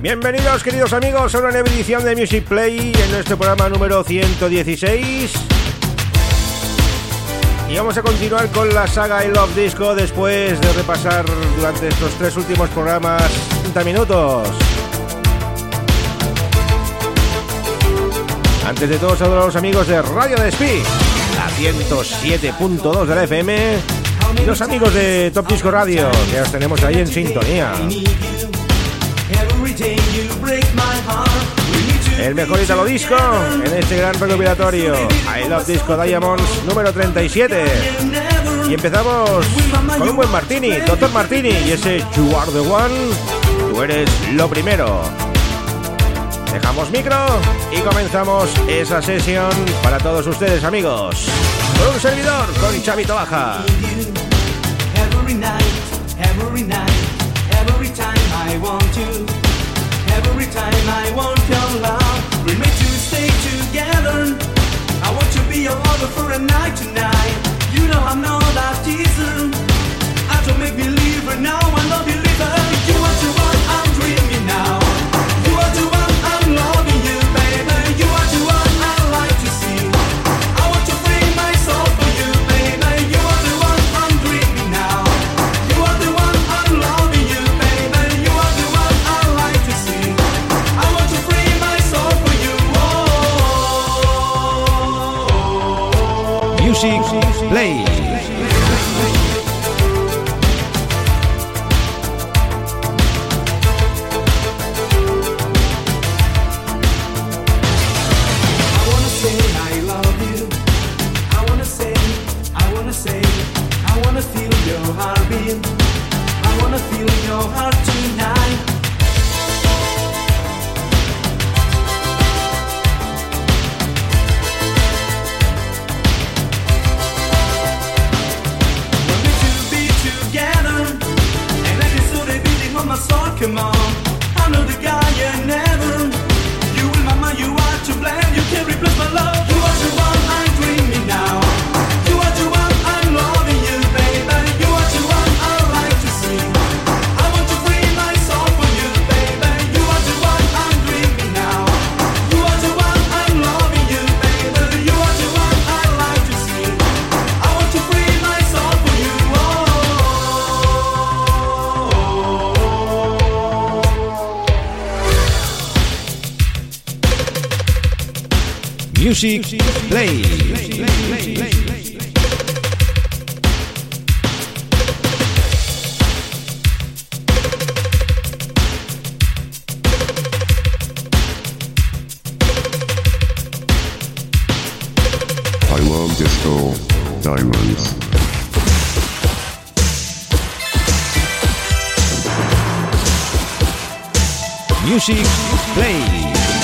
Bienvenidos queridos amigos a una nueva edición de Music Play en nuestro programa número 116 y vamos a continuar con la saga I Love Disco después de repasar durante estos tres últimos programas 30 minutos. Antes de todo, saludos a los amigos de Radio Despí, la 107.2 de la FM, y los amigos de Top Disco Radio, que los tenemos ahí en sintonía. El mejor Italo Disco en este gran recopilatorio. I Love Disco Diamonds número 37 Y empezamos con un buen Martini, Doctor Martini Y ese You Are The One, tú eres lo primero. Dejamos micro y comenzamos esa sesión para todos ustedes amigos. Con un servidor, con Chavito Baja tonight. Music Play. I love disco diamonds. Music Play.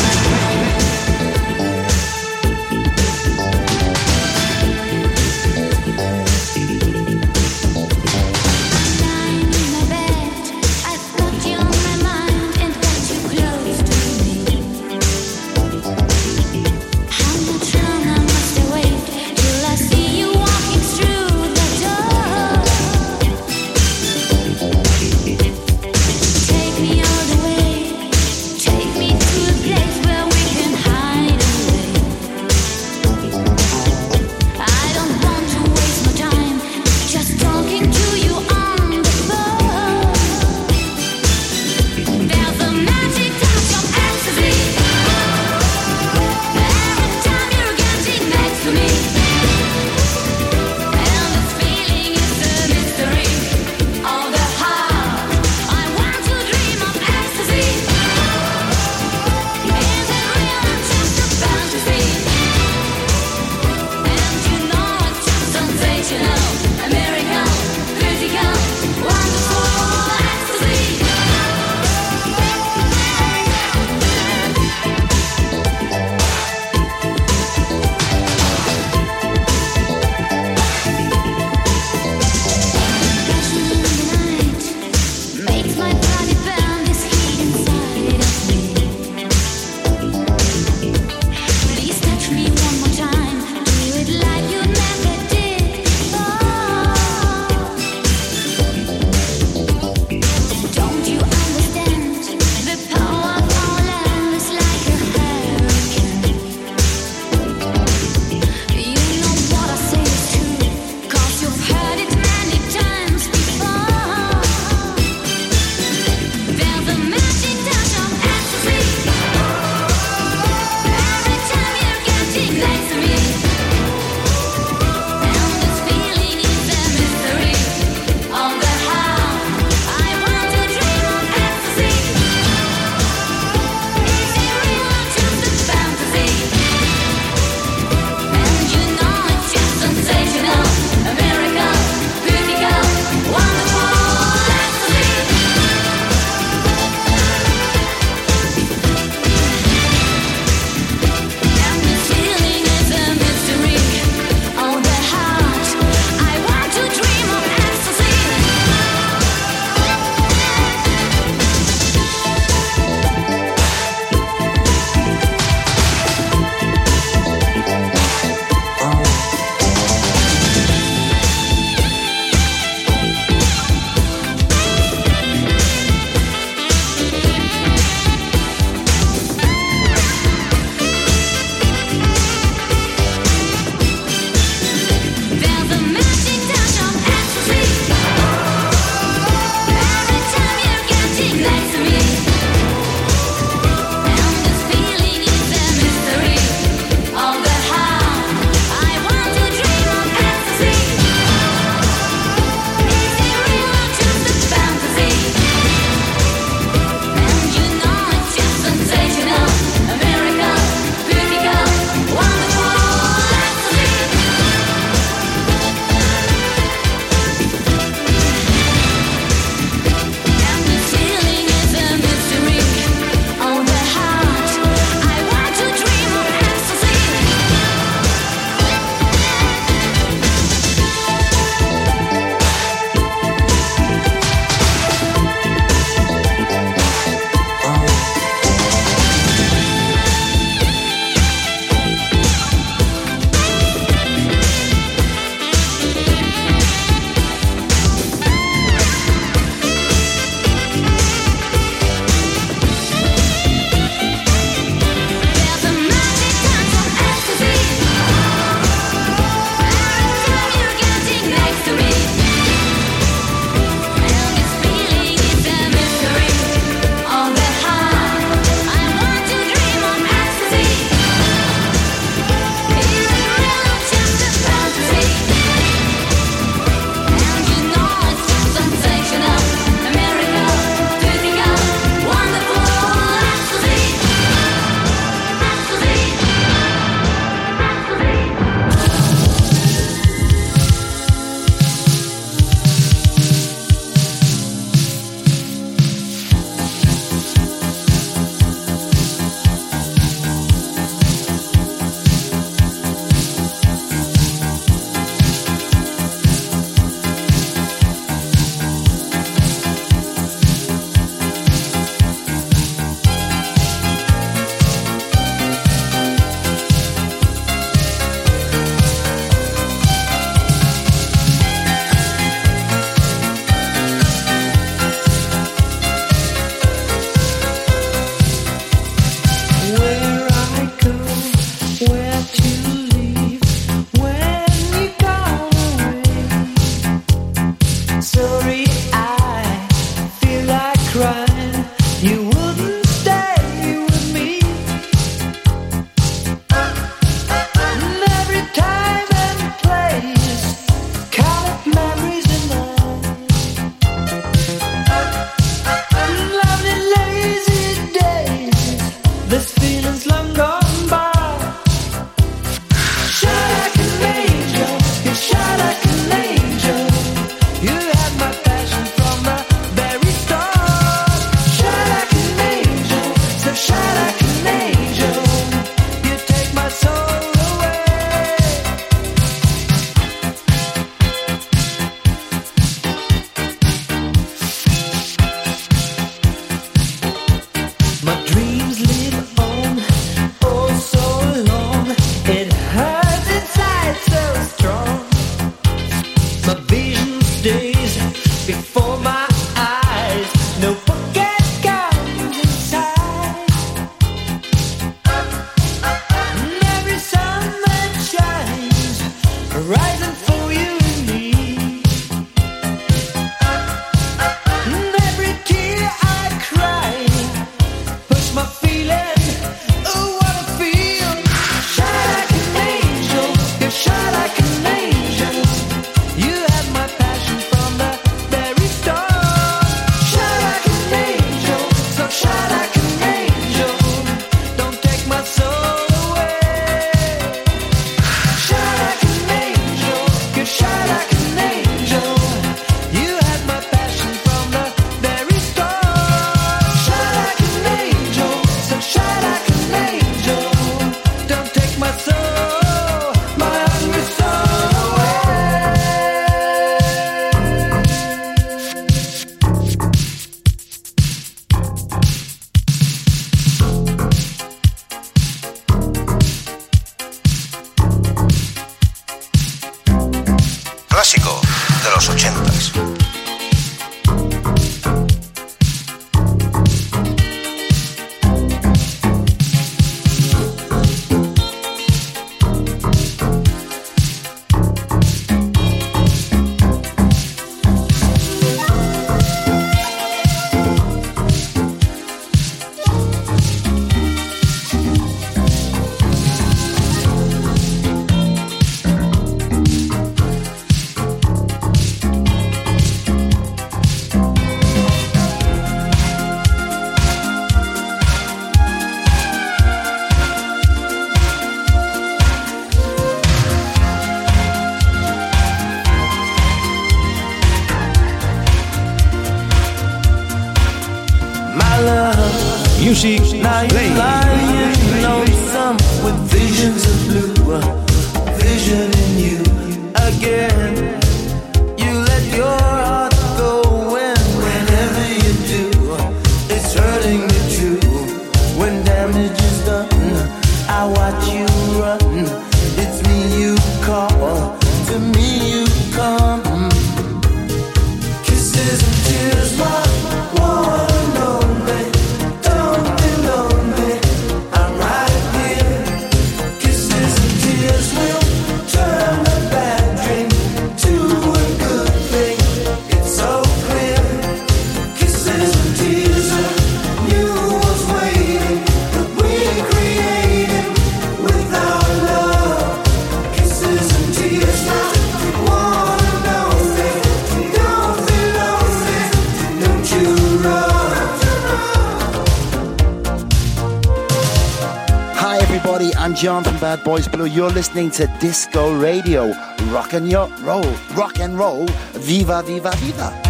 Bad Boys Blue. You're listening to Disco Radio. Rock and your roll. Rock and roll. Viva, viva, viva.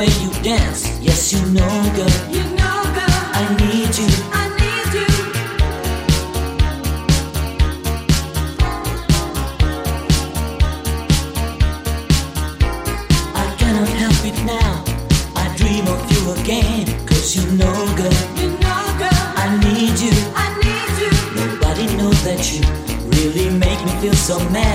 Way you dance. Yes, you know, girl, You know, girl, I need you. I need you. I cannot help it now. I dream of you again. Cause you know, girl, You know, girl, I need you. I need you. Nobody knows that you really make me feel so mad.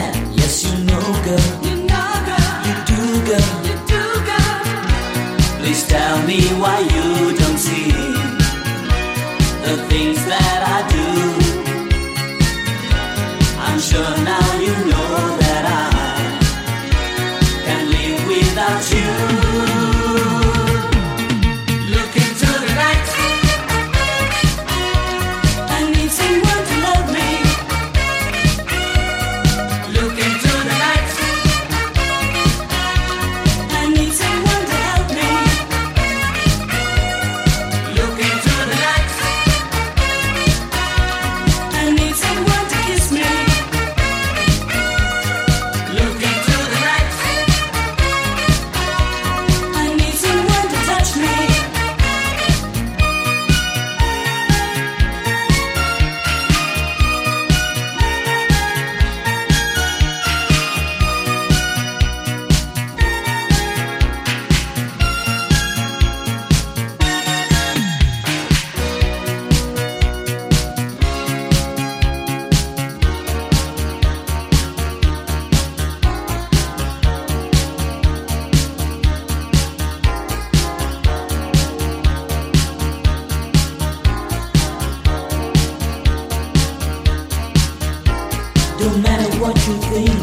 Don't matter what you think,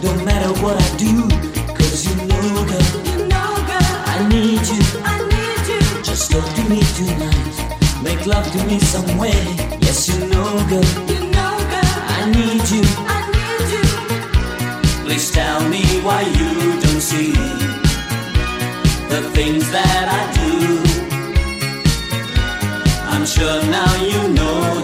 don't matter what I do, cause you know, girl, You know, girl, I need you. I need you. Just talk to me tonight, make love to me some way. Yes, you know, girl, You know, girl, I need you. I need you. Please tell me why you don't see the things that I do. I'm sure now you know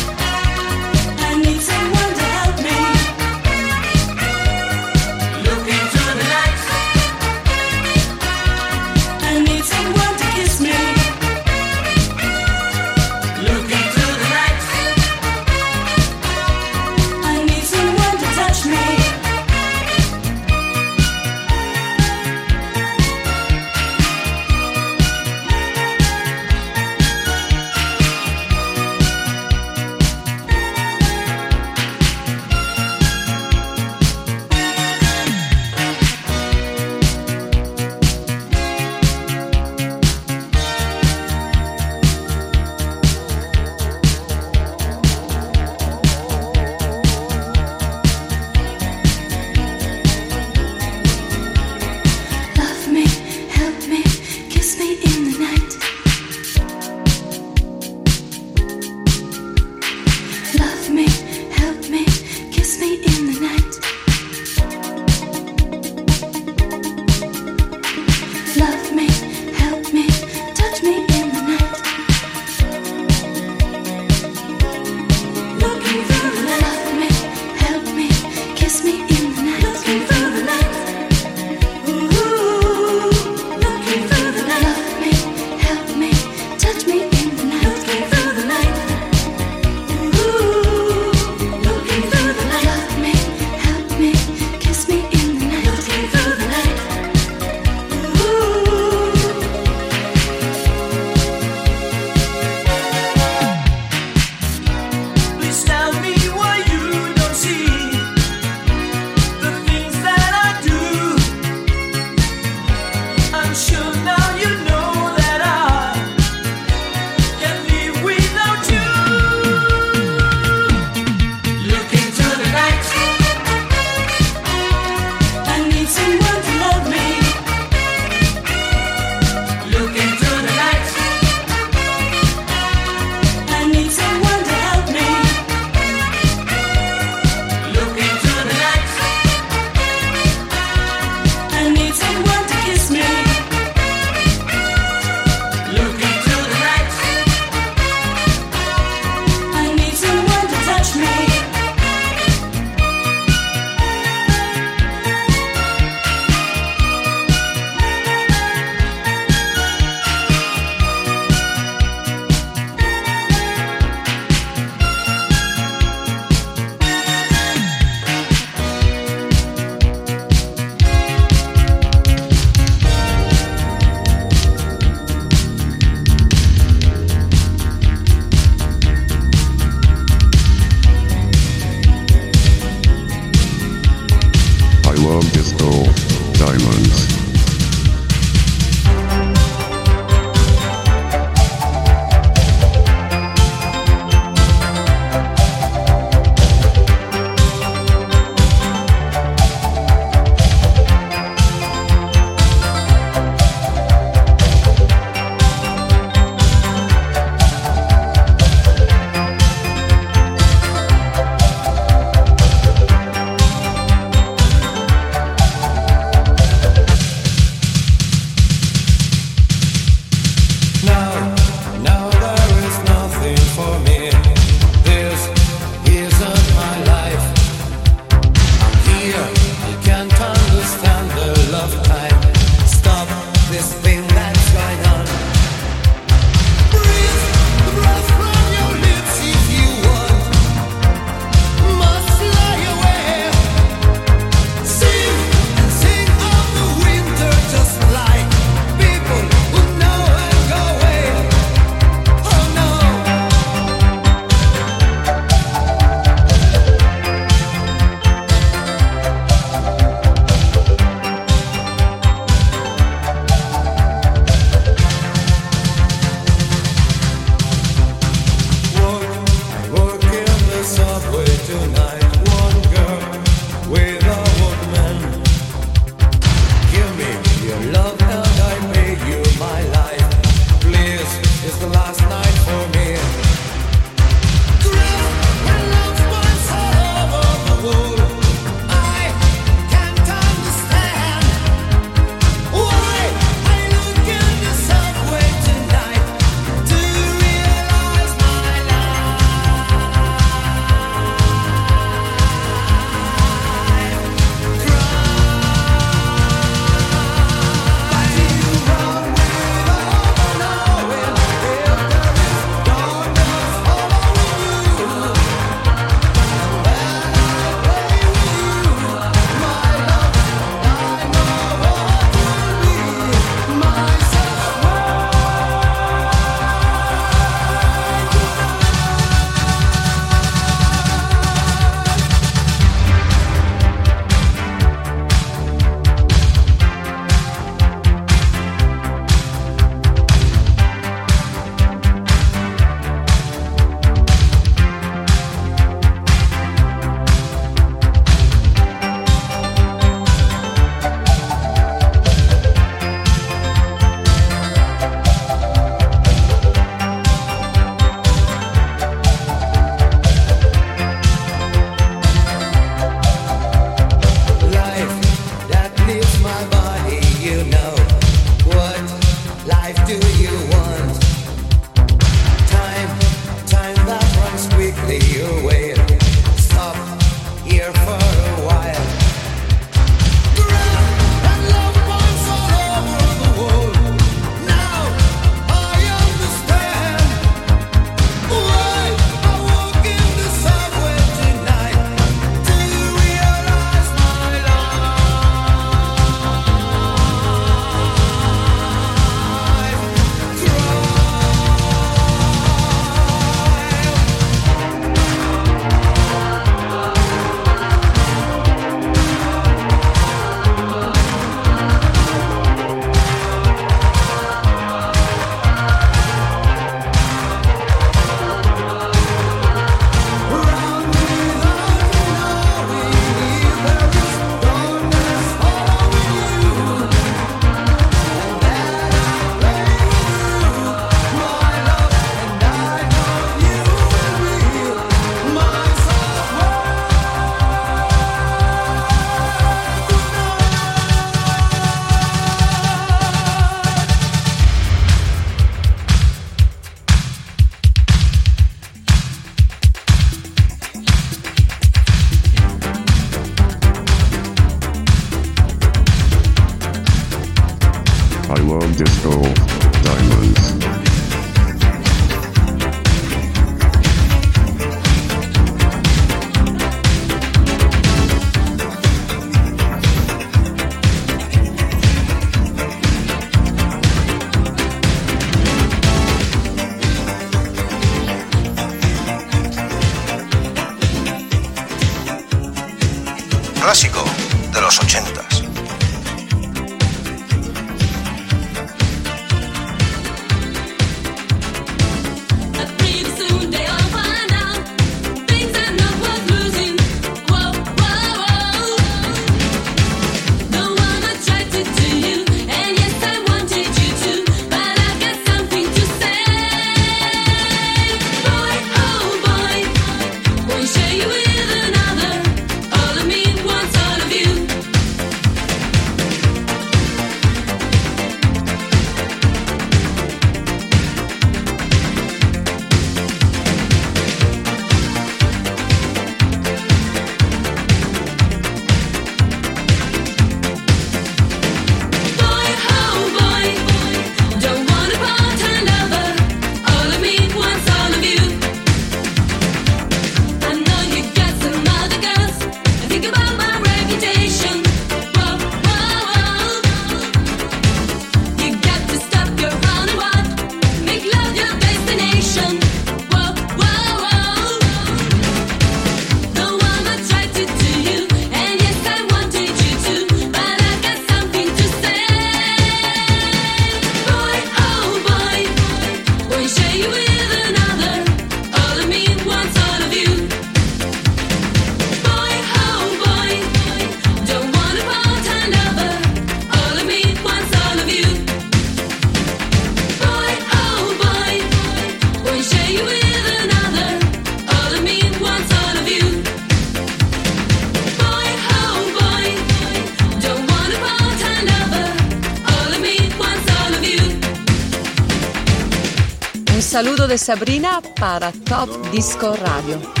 Sabrina para Top Disco Radio.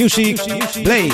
Music Play.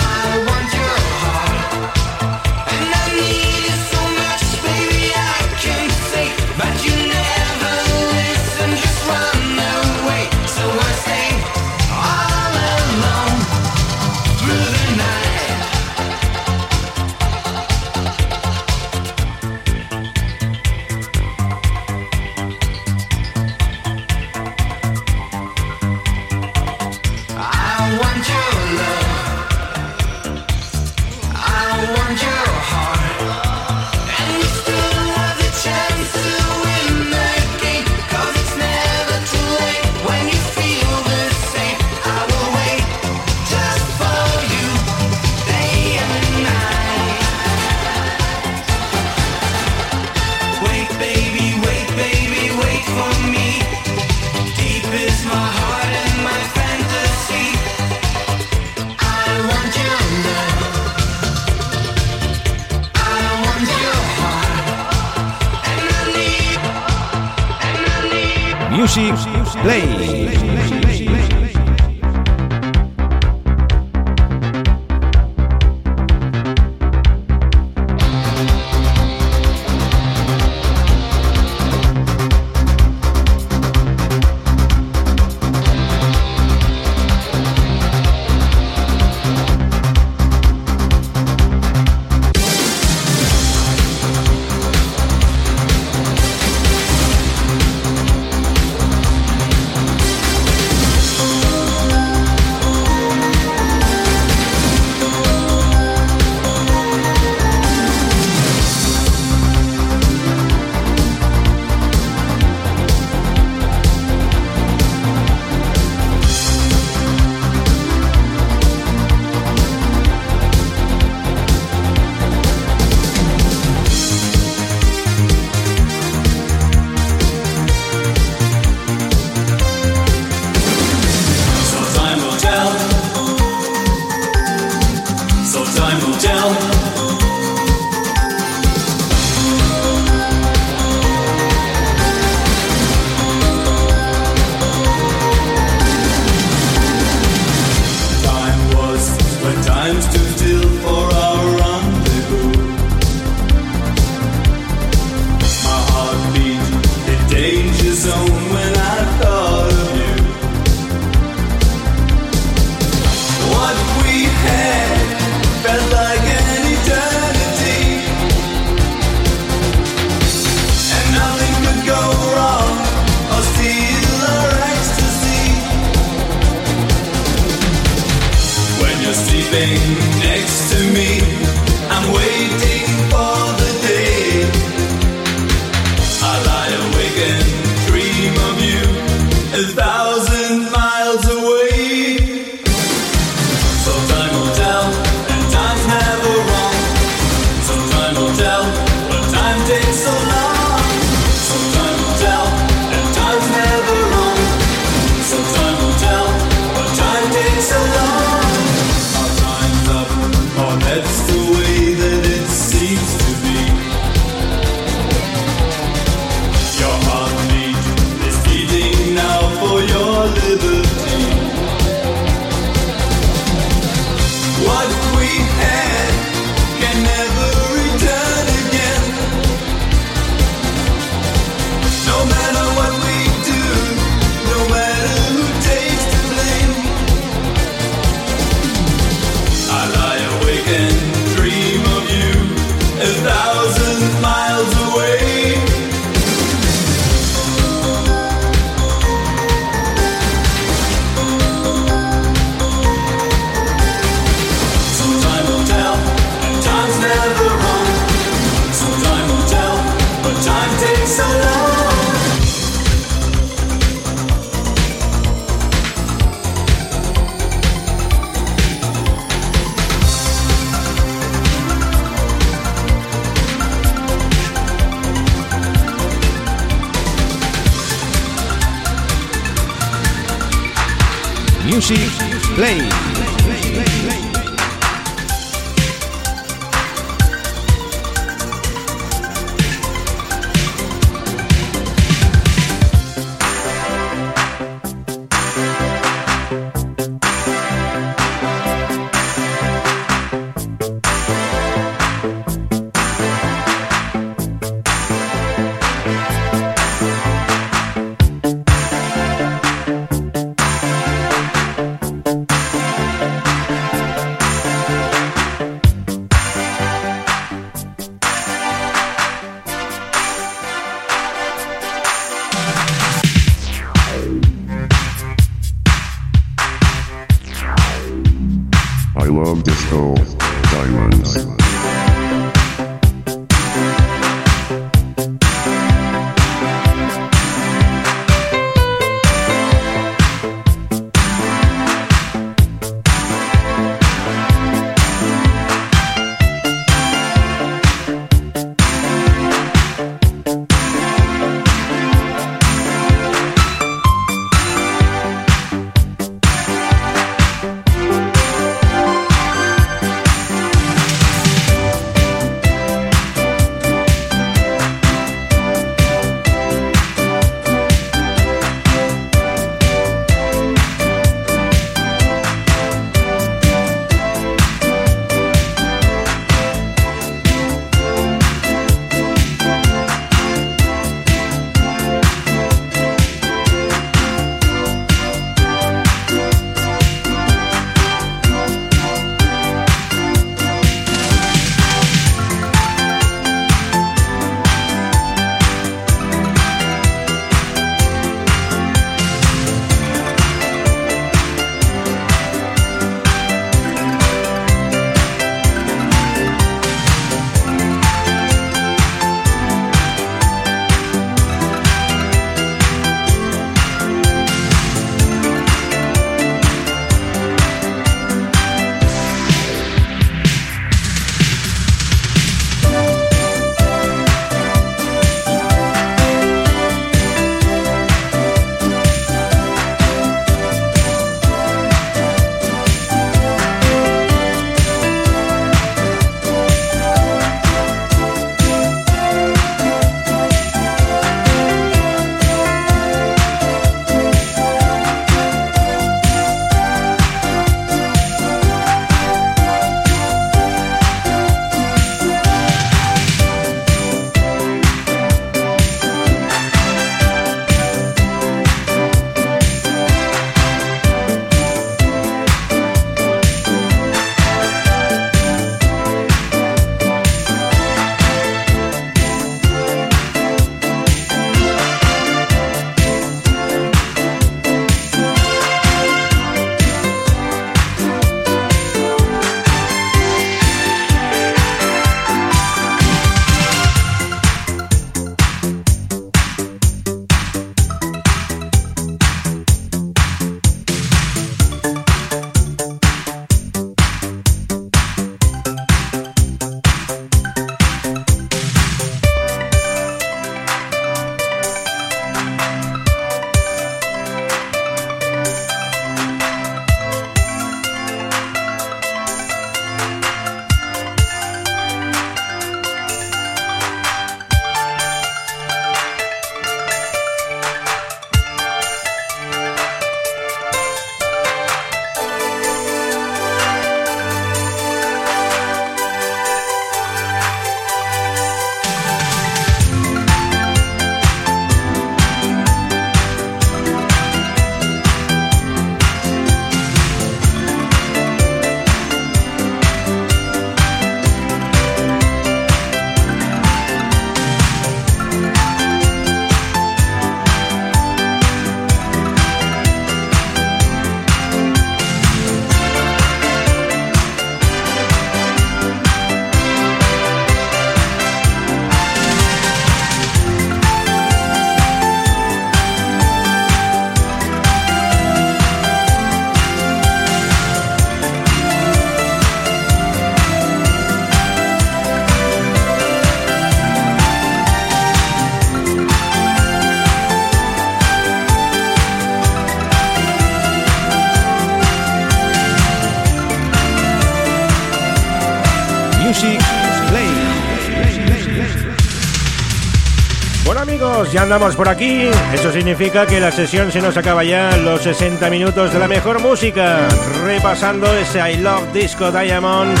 Ya andamos por aquí. Eso significa que la sesión se nos acaba ya, los 60 minutos de la mejor música. Repasando ese I Love Disco Diamonds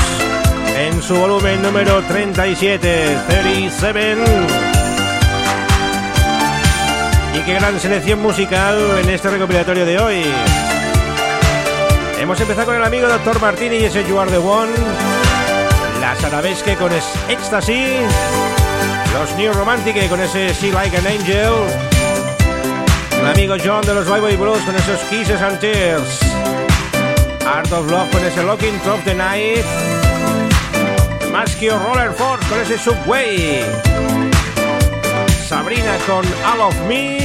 en su volumen número 37, 37. Y qué gran selección musical en este recopilatorio de hoy. Hemos empezado con el amigo Dr. Martini y ese You Are the One. Las Arabesque con Ecstasy. Los New Romantic con ese See Like an Angel. El amigo John de los Bye Bye Blues con esos Kisses and Tears. Art of Love con ese Locking of the Night. Maschio Roller Force con ese Subway. Sabrina con All of Me.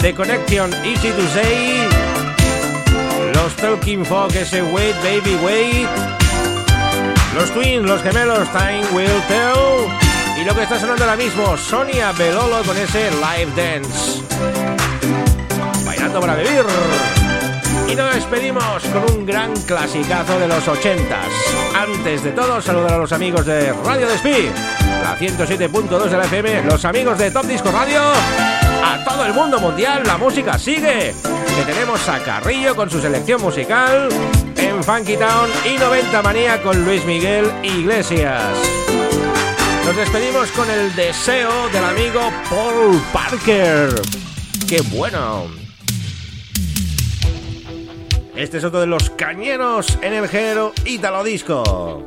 The Connection Easy to Say. Los Talking Fog, ese Wait Baby Wait. Los Twins, los gemelos, Time Will Tell. Y lo que está sonando ahora mismo, Sonia Belolo con ese Live Dance. Bailando para vivir. Y nos despedimos con un gran clasicazo de los ochentas. Antes de todo, saludar a los amigos de Radio Despí, la 107.2 de la FM, los amigos de Top Disco Radio, a todo el mundo mundial, la música sigue. Que tenemos a Carrillo con su selección musical en Funky Town y 90 Manía con Luis Miguel Iglesias. Nos despedimos con el deseo del amigo Paul Parker. ¡Qué bueno! Este es otro de los cañeros en el género Italo Disco.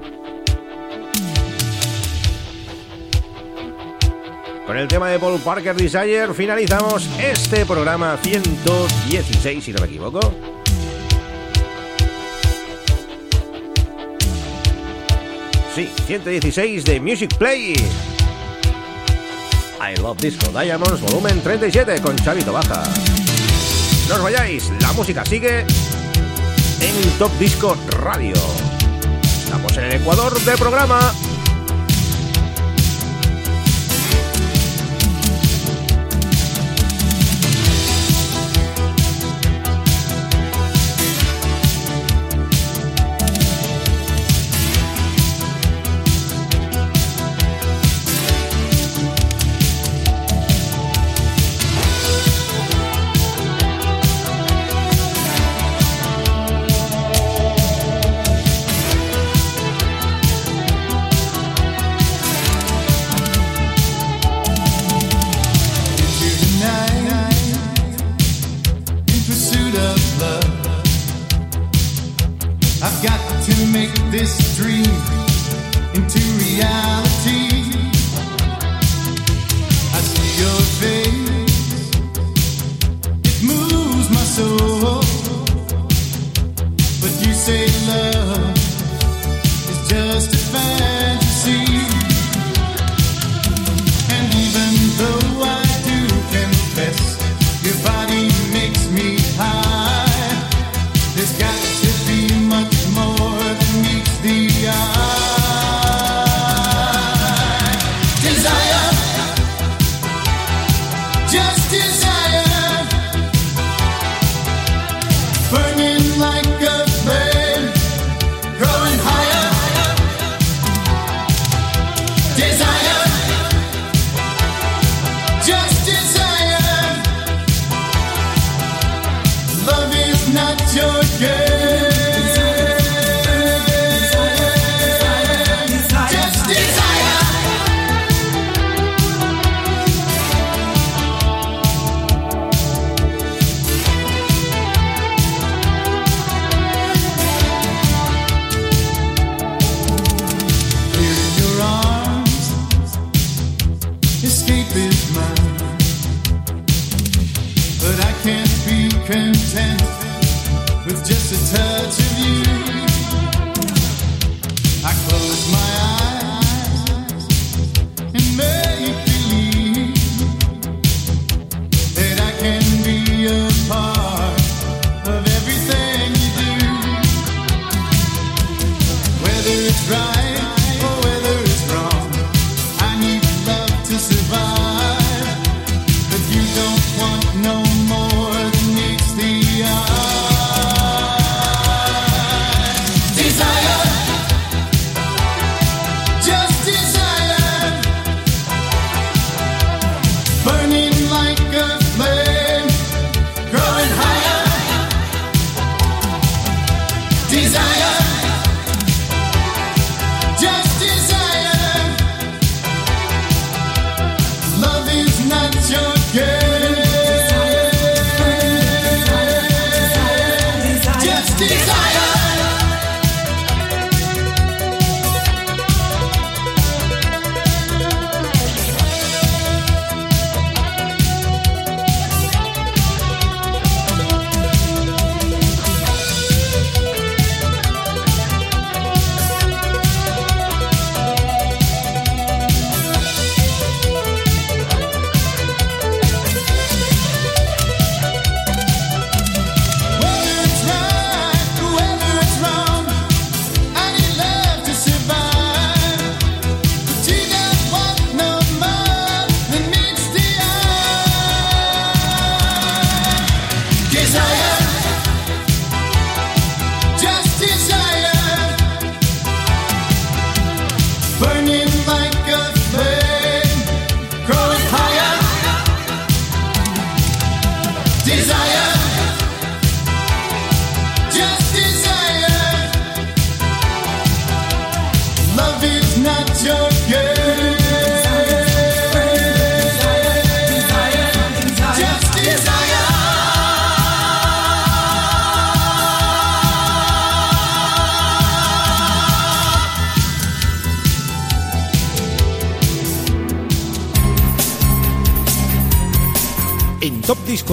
Con el tema de Paul Parker Desire finalizamos este programa 116, si no me equivoco. Sí, 116 de Music Play. I Love Disco Diamonds, volumen 37 con Chavito Baja. No os vayáis, la música sigue en Top Disco Radio. Estamos en el Ecuador del programa. justice.